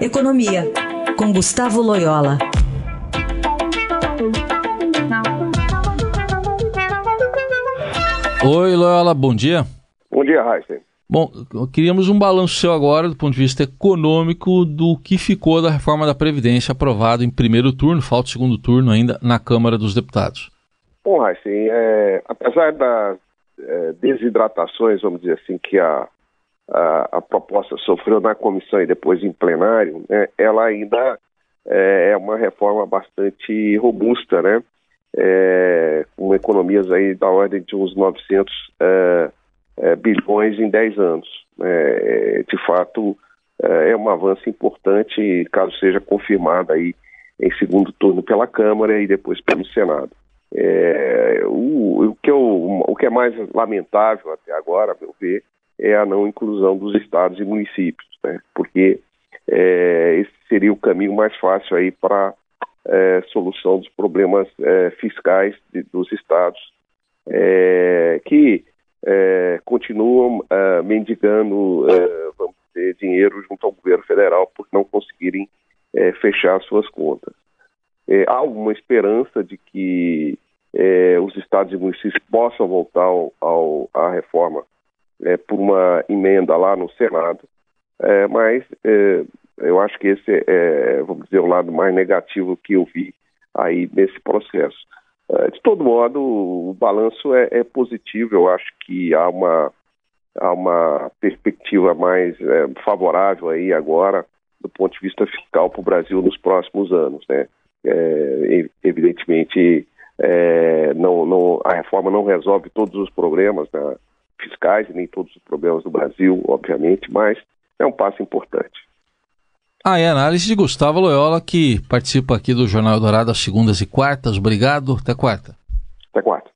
Economia, com Gustavo Loyola. Oi, Loyola, bom dia. Bom dia, Heisen. Bom, queríamos um balanço seu agora, do ponto de vista econômico, do que ficou da reforma da Previdência aprovada em primeiro turno, falta o segundo turno ainda, na Câmara dos Deputados. Bom, Heisen, é, apesar das é, desidratações, vamos dizer assim, que a, a, a, proposta sofreu na comissão e depois em plenário, né, ela ainda é, é uma reforma bastante robusta, né? É, com economias aí da ordem de uns 900 é, é, bilhões em 10 anos. É, de fato, é, é um avanço importante, caso seja confirmada aí em segundo turno pela Câmara e depois pelo Senado. O, o, que eu, o que é mais lamentável até agora, a meu ver, é a não inclusão dos estados e municípios, né? porque é, esse seria o caminho mais fácil aí para é, solução dos problemas é, fiscais de, dos estados, é, que é, continuam é, mendigando, vamos dizer, dinheiro junto ao governo federal por não conseguirem fechar suas contas. há alguma esperança de que os estados e municípios possam voltar ao, ao, à reforma por uma emenda lá no Senado, mas eu acho que esse é, é, vamos dizer, o lado mais negativo que eu vi aí nesse processo. É, de todo modo, o balanço é, é positivo. Eu acho que há uma, há uma perspectiva mais é, favorável aí agora do ponto de vista fiscal para o Brasil nos próximos anos, né? É, evidentemente, é, não, não, a reforma não resolve todos os problemas né, fiscais e nem todos os problemas do Brasil, obviamente, mas é um passo importante. Ah, é análise de Gustavo Loyola, que participa aqui do Jornal Dourado às segundas e quartas. Obrigado. Até quarta. Até quarta.